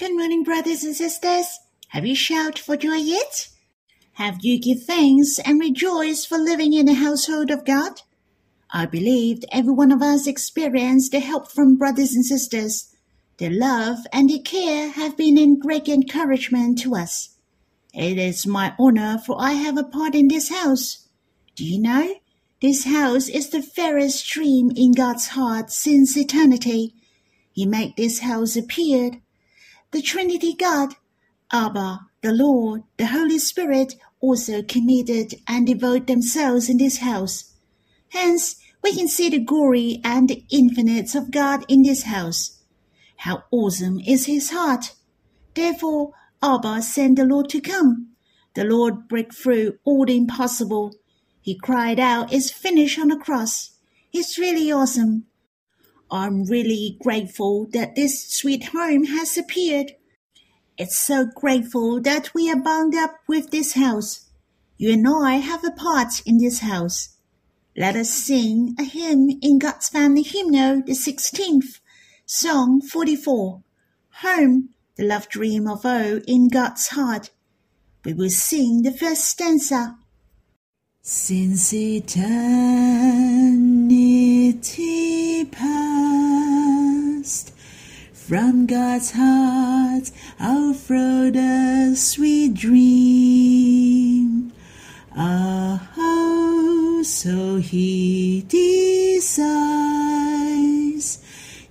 Good morning, brothers and sisters. Have you shouted for joy yet? Have you give thanks and rejoice for living in the household of God? I believe every one of us experienced the help from brothers and sisters. Their love and their care have been a great encouragement to us. It is my honor for I have a part in this house. Do you know? This house is the fairest dream in God's heart since eternity. He made this house appeared the Trinity God, Abba, the Lord, the Holy Spirit also committed and devote themselves in this house. Hence, we can see the glory and the infinites of God in this house. How awesome is his heart! Therefore, Abba sent the Lord to come. The Lord break through all the impossible. He cried out, It's finished on the cross. It's really awesome. I'm really grateful that this sweet home has appeared. It's so grateful that we are bound up with this house. You and I have a part in this house. Let us sing a hymn in God's Family Hymnal, the 16th, Song 44. Home, the love dream of O in God's heart. We will sing the first stanza. Since eternity past, from God's heart outflowed a sweet dream. Oh, so He desires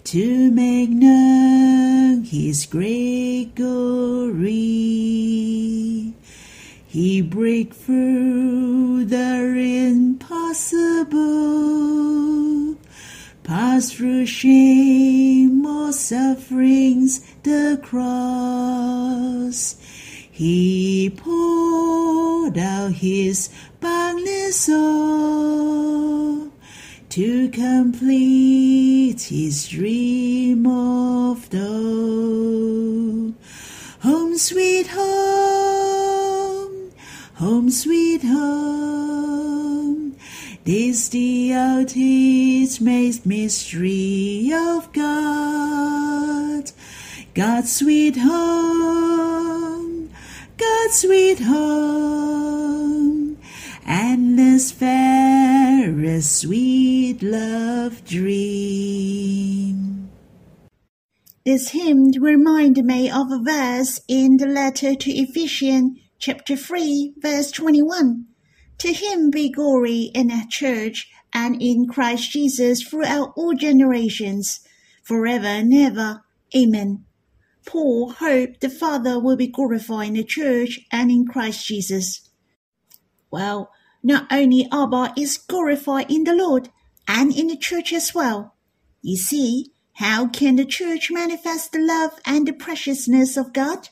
to make known His great glory. He break through the impossible, pass through shame sufferings, the cross. He poured out his boundless soul to complete his dream of thou. Home, sweet home, home, sweet home. This the ultimate mystery of God. God's sweet home, God's sweet home, endless fairest sweet love dream. This hymn reminded me of a verse in the letter to Ephesians, chapter 3, verse 21. To him be glory in the church and in Christ Jesus throughout all generations, forever and ever. Amen. Paul hoped the Father will be glorified in the church and in Christ Jesus. Well, not only Abba is glorified in the Lord and in the church as well. You see, how can the church manifest the love and the preciousness of God?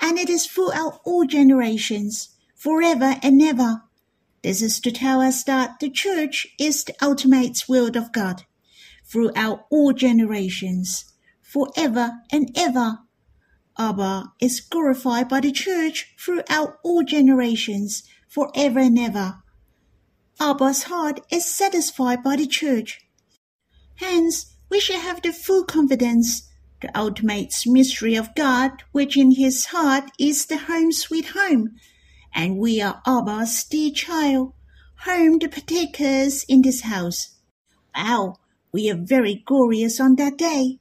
And it is throughout all generations, forever and ever. This is to tell us that the church is the ultimate will of God, throughout all generations, forever and ever. Abba is glorified by the church throughout all generations, forever and ever. Abba's heart is satisfied by the church. Hence, we should have the full confidence, the ultimate mystery of God, which in his heart is the home sweet home, and we are Abba's dear child, home the partakers in this house. Wow, we are very glorious on that day.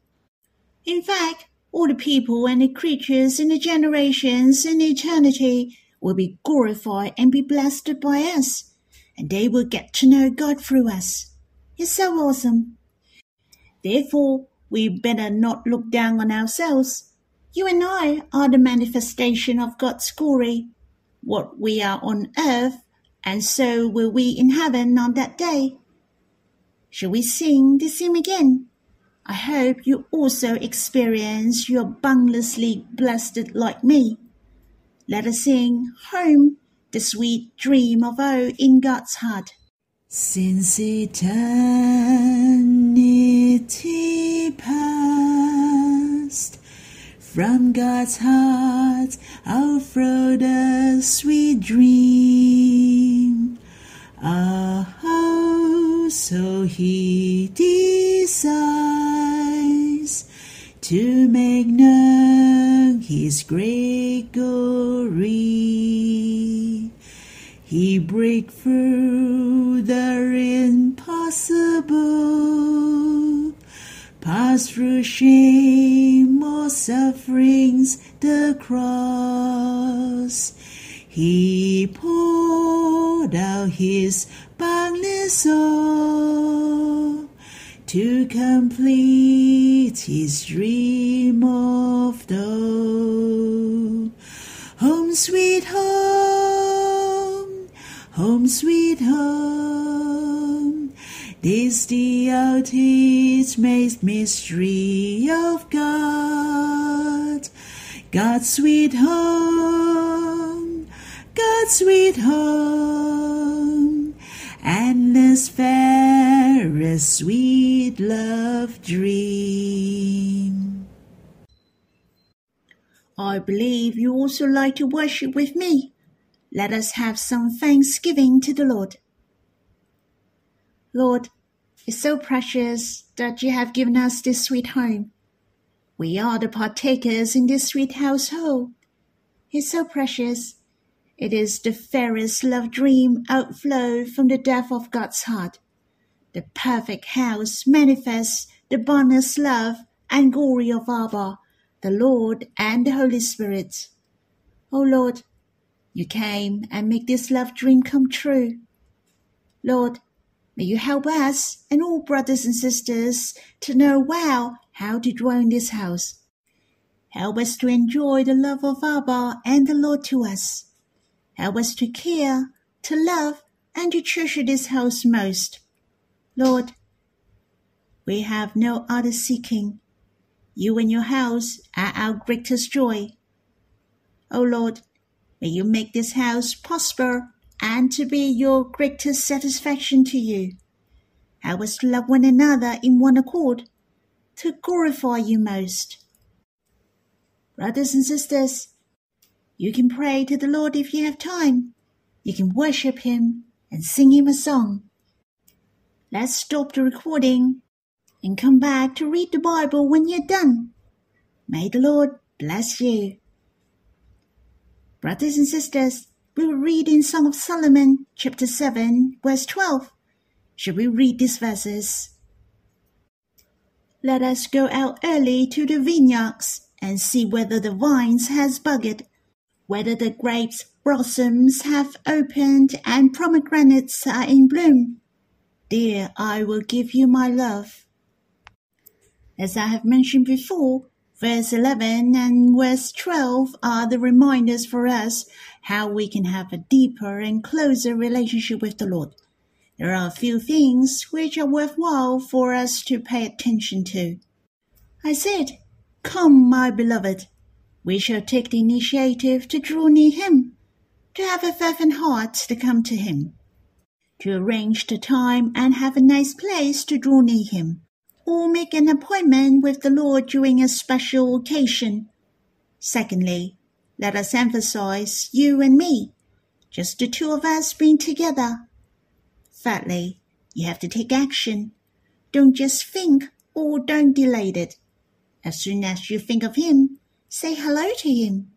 In fact, all the people and the creatures in the generations in eternity will be glorified and be blessed by us, and they will get to know God through us. It's so awesome. Therefore, we better not look down on ourselves. You and I are the manifestation of God's glory. What we are on earth, and so will we in heaven on that day. Shall we sing this hymn again? I hope you also experience your boundlessly blessed like me. Let us sing home the sweet dream of O in God's heart. Since eternity past, from God's heart outflowed a sweet dream. Oh, so he desires to make known his great glory. He break through the impossible, pass through shame sufferings, the cross. He poured out his boundless soul to complete his dream of the home sweet home, home sweet home. This the ultimate mystery of God, God's sweet home, God's sweet home, endless fairest sweet love dream. I believe you also like to worship with me. Let us have some thanksgiving to the Lord. Lord, it's so precious that you have given us this sweet home. We are the partakers in this sweet household. It's so precious. It is the fairest love dream outflow from the depth of God's heart. The perfect house manifests the boundless love and glory of Abba, the Lord and the Holy Spirit. O Lord, you came and make this love dream come true. Lord, may you help us and all brothers and sisters to know well how to dwell in this house. Help us to enjoy the love of Abba and the Lord to us. Help us to care, to love, and to treasure this house most. Lord, we have no other seeking. You and your house are our greatest joy. O Lord, may you make this house prosper and to be your greatest satisfaction to you. Help us to love one another in one accord, to glorify you most. Brothers and sisters, you can pray to the Lord if you have time. You can worship Him and sing Him a song. Let's stop the recording and come back to read the Bible when you're done. May the Lord bless you. Brothers and sisters, we will read in Song of Solomon, chapter 7, verse 12. Shall we read these verses? Let us go out early to the vineyards and see whether the vines has budded, whether the grapes blossoms have opened and pomegranates are in bloom. Dear, I will give you my love. As I have mentioned before, verse 11 and verse 12 are the reminders for us how we can have a deeper and closer relationship with the Lord. There are a few things which are worthwhile for us to pay attention to. I said, Come, my beloved, we shall take the initiative to draw near Him, to have a fervent heart to come to Him, to arrange the time and have a nice place to draw near Him, or make an appointment with the Lord during a special occasion. Secondly, let us emphasize you and me, just the two of us being together. Thirdly, you have to take action. Don't just think or don't delay it. As soon as you think of him, say hello to him.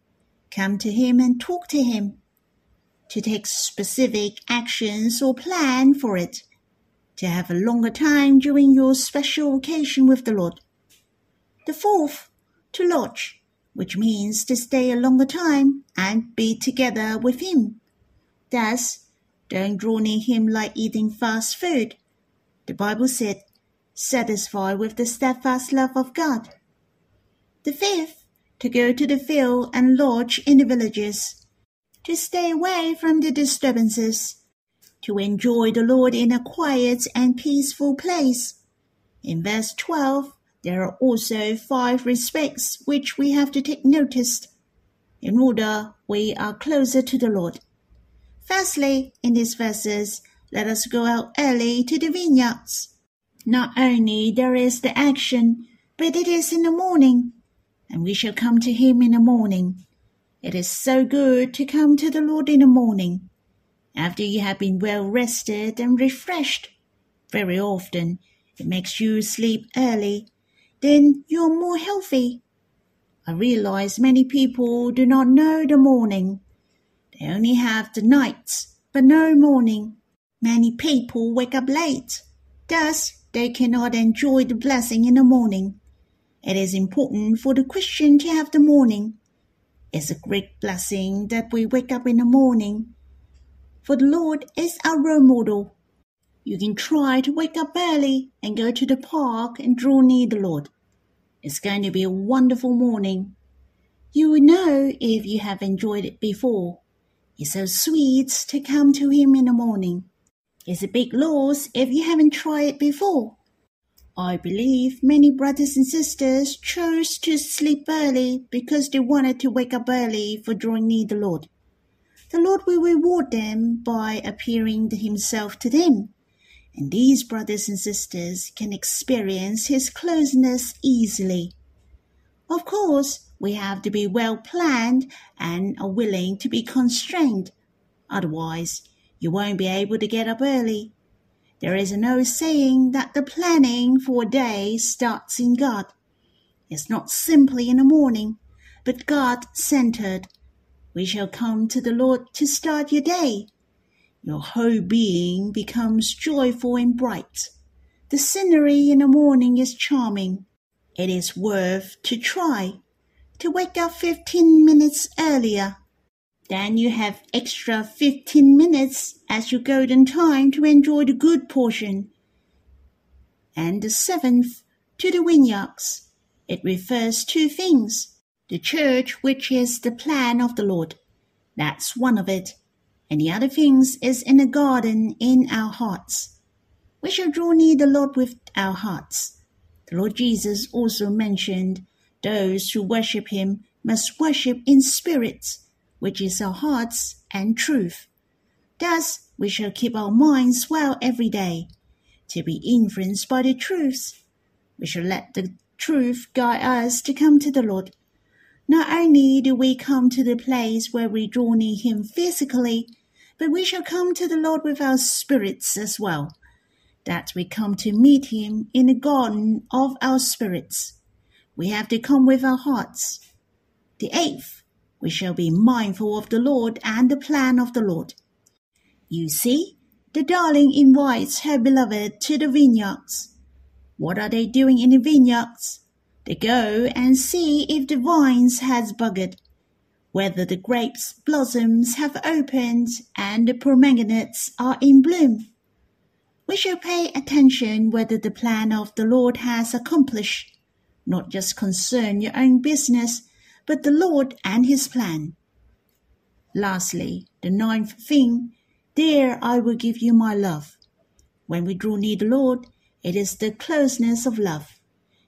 Come to him and talk to him. To take specific actions or plan for it. To have a longer time during your special occasion with the Lord. The fourth, to lodge, which means to stay a longer time and be together with him. Thus, don't draw near him like eating fast food. The Bible said, satisfied with the steadfast love of God. The fifth, to go to the field and lodge in the villages, to stay away from the disturbances, to enjoy the Lord in a quiet and peaceful place. In verse 12, there are also five respects which we have to take notice in order we are closer to the Lord. Firstly, in these verses, let us go out early to the vineyards. Not only there is the action, but it is in the morning, and we shall come to him in the morning. It is so good to come to the Lord in the morning, after you have been well rested and refreshed. Very often it makes you sleep early, then you are more healthy. I realize many people do not know the morning. They only have the night, but no morning. Many people wake up late. Thus, they cannot enjoy the blessing in the morning. It is important for the Christian to have the morning. It's a great blessing that we wake up in the morning. For the Lord is our role model. You can try to wake up early and go to the park and draw near the Lord. It's going to be a wonderful morning. You will know if you have enjoyed it before. It's so sweet to come to Him in the morning. It's a big loss if you haven't tried it before. I believe many brothers and sisters chose to sleep early because they wanted to wake up early for drawing near the Lord. The Lord will reward them by appearing Himself to them, and these brothers and sisters can experience His closeness easily. Of course, we have to be well planned and are willing to be constrained. Otherwise, you won't be able to get up early there is an old saying that the planning for a day starts in God. It's not simply in the morning, but God centered. We shall come to the Lord to start your day. Your whole being becomes joyful and bright. The scenery in the morning is charming. It is worth to try. To wake up 15 minutes earlier then you have extra 15 minutes as your golden time to enjoy the good portion. And the seventh, to the vineyards. It refers to things. The church, which is the plan of the Lord. That's one of it. And the other things is in the garden in our hearts. We shall draw near the Lord with our hearts. The Lord Jesus also mentioned those who worship him must worship in spirit which is our hearts and truth. Thus, we shall keep our minds well every day, to be influenced by the truths. We shall let the truth guide us to come to the Lord. Not only do we come to the place where we draw near Him physically, but we shall come to the Lord with our spirits as well, that we come to meet Him in the garden of our spirits. We have to come with our hearts. The eighth we shall be mindful of the Lord and the plan of the Lord. You see, the darling invites her beloved to the vineyards. What are they doing in the vineyards? They go and see if the vines has budded, whether the grapes blossoms have opened and the pomegranates are in bloom. We shall pay attention whether the plan of the Lord has accomplished, not just concern your own business, but the Lord and his plan. Lastly, the ninth thing, there I will give you my love. When we draw near the Lord, it is the closeness of love.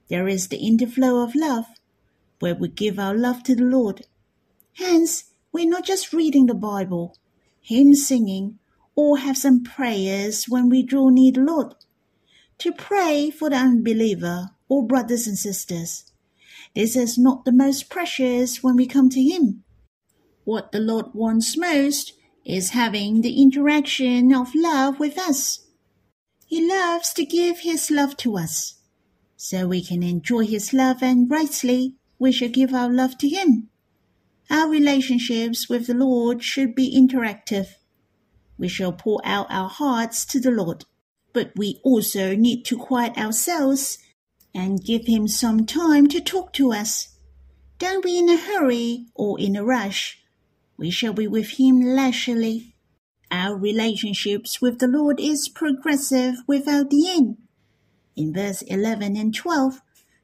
There is the interflow of love, where we give our love to the Lord. Hence, we're not just reading the Bible, hymn singing, or have some prayers when we draw near the Lord. To pray for the unbeliever or brothers and sisters this is not the most precious when we come to Him. What the Lord wants most is having the interaction of love with us. He loves to give His love to us. So we can enjoy His love and rightly we should give our love to Him. Our relationships with the Lord should be interactive. We shall pour out our hearts to the Lord, but we also need to quiet ourselves and give him some time to talk to us. Don't be in a hurry or in a rush. We shall be with him leisurely. Our relationships with the Lord is progressive without the end. In verse 11 and 12,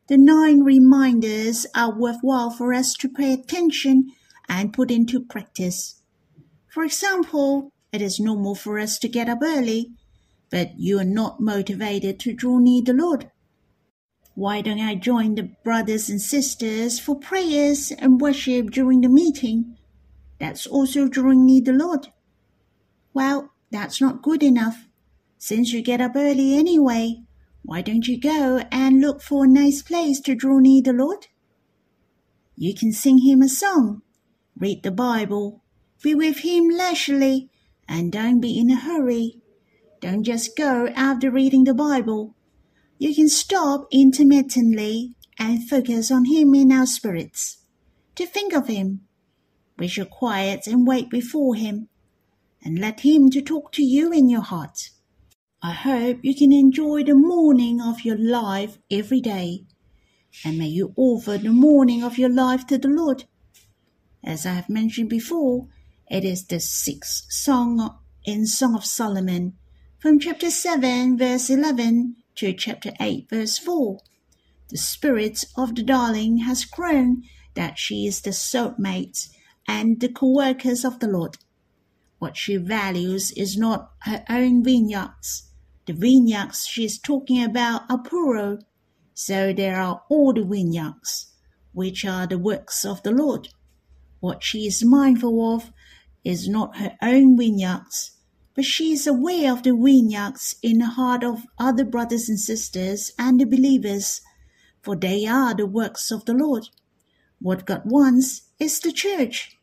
the nine reminders are worthwhile for us to pay attention and put into practice. For example, it is normal for us to get up early, but you are not motivated to draw near the Lord. Why don't I join the brothers and sisters for prayers and worship during the meeting? That's also drawing near the Lord. Well, that's not good enough. Since you get up early anyway, why don't you go and look for a nice place to draw near the Lord? You can sing him a song, read the Bible, be with him leisurely, and don't be in a hurry. Don't just go after reading the Bible you can stop intermittently and focus on Him in our spirits. to think of him. We shall quiet and wait before him and let him to talk to you in your heart. I hope you can enjoy the morning of your life every day, and may you offer the morning of your life to the Lord. As I have mentioned before, it is the sixth song in Song of Solomon, from chapter 7, verse 11 to chapter 8, verse 4. The spirit of the darling has grown that she is the soulmate and the co-workers of the Lord. What she values is not her own vineyards. The vineyards she is talking about are plural, so there are all the vineyards, which are the works of the Lord. What she is mindful of is not her own vineyards, but she is aware of the vineyards in the heart of other brothers and sisters and the believers, for they are the works of the Lord. What God wants is the church.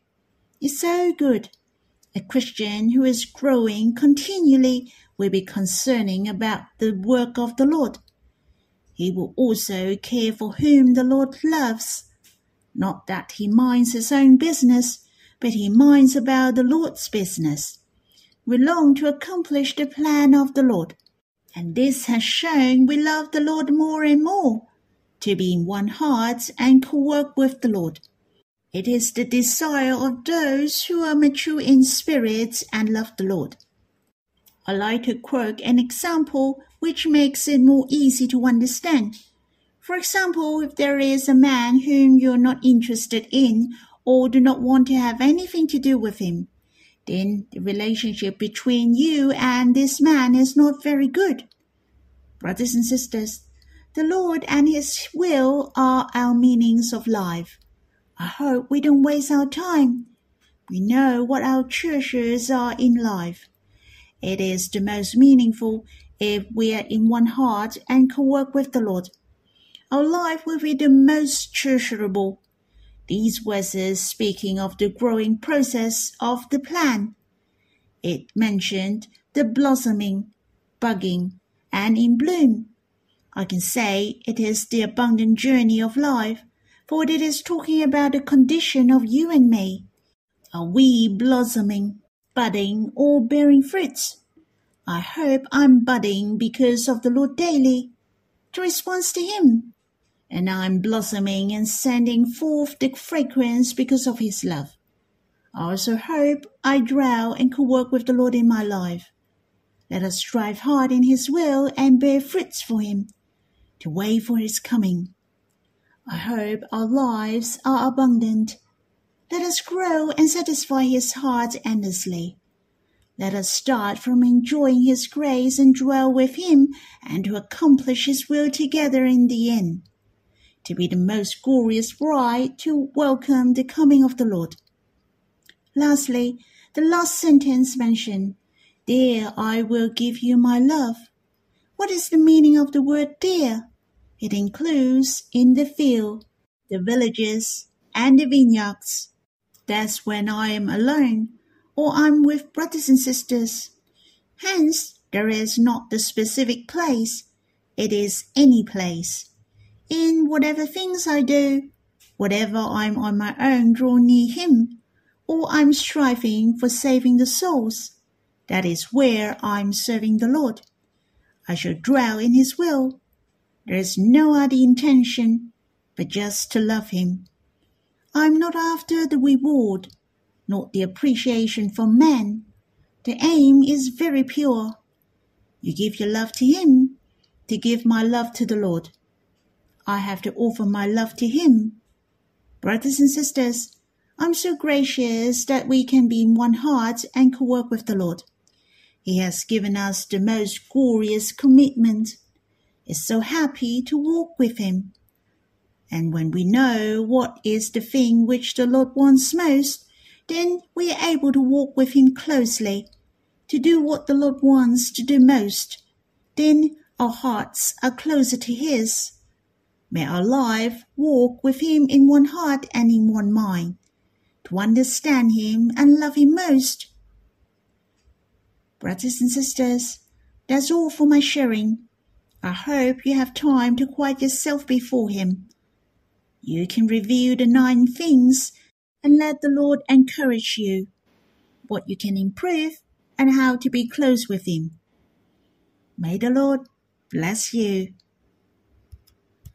It's so good. A Christian who is growing continually will be concerning about the work of the Lord. He will also care for whom the Lord loves. Not that he minds his own business, but he minds about the Lord's business. We long to accomplish the plan of the Lord, and this has shown we love the Lord more and more, to be in one heart and co work with the Lord. It is the desire of those who are mature in spirit and love the Lord. I like to quote an example which makes it more easy to understand. For example, if there is a man whom you're not interested in or do not want to have anything to do with him, then the relationship between you and this man is not very good. Brothers and sisters, the Lord and His will are our meanings of life. I hope we don't waste our time. We know what our treasures are in life. It is the most meaningful if we are in one heart and can work with the Lord. Our life will be the most treasurable. These verses speaking of the growing process of the plant. It mentioned the blossoming, budding, and in bloom. I can say it is the abundant journey of life for it is talking about the condition of you and me. Are we blossoming, budding, or bearing fruits? I hope I'm budding because of the Lord daily, to respond to Him, and I'm blossoming and sending forth the fragrance because of His love. I also hope I dwell and co work with the Lord in my life. Let us strive hard in His will and bear fruits for Him, to wait for His coming. I hope our lives are abundant. Let us grow and satisfy His heart endlessly. Let us start from enjoying His grace and dwell with Him and to accomplish His will together in the end. To be the most glorious bride to welcome the coming of the Lord. Lastly, the last sentence mentioned, There I will give you my love. What is the meaning of the word dear? It includes in the field, the villages, and the vineyards. That's when I am alone, or I'm with brothers and sisters. Hence, there is not the specific place, it is any place. In whatever things I do, whatever I'm on my own draw near Him, or I'm striving for saving the souls, that is where I'm serving the Lord. I shall dwell in His will there is no other intention but just to love him. I am not after the reward, not the appreciation from men. The aim is very pure. You give your love to him, to give my love to the Lord. I have to offer my love to him. Brothers and sisters, I'm so gracious that we can be in one heart and co work with the Lord. He has given us the most glorious commitment is so happy to walk with Him. And when we know what is the thing which the Lord wants most, then we are able to walk with Him closely, to do what the Lord wants to do most. Then our hearts are closer to His. May our life walk with Him in one heart and in one mind, to understand Him and love Him most. Brothers and sisters, that's all for my sharing. I hope you have time to quiet yourself before Him. You can review the nine things and let the Lord encourage you what you can improve and how to be close with Him. May the Lord bless you.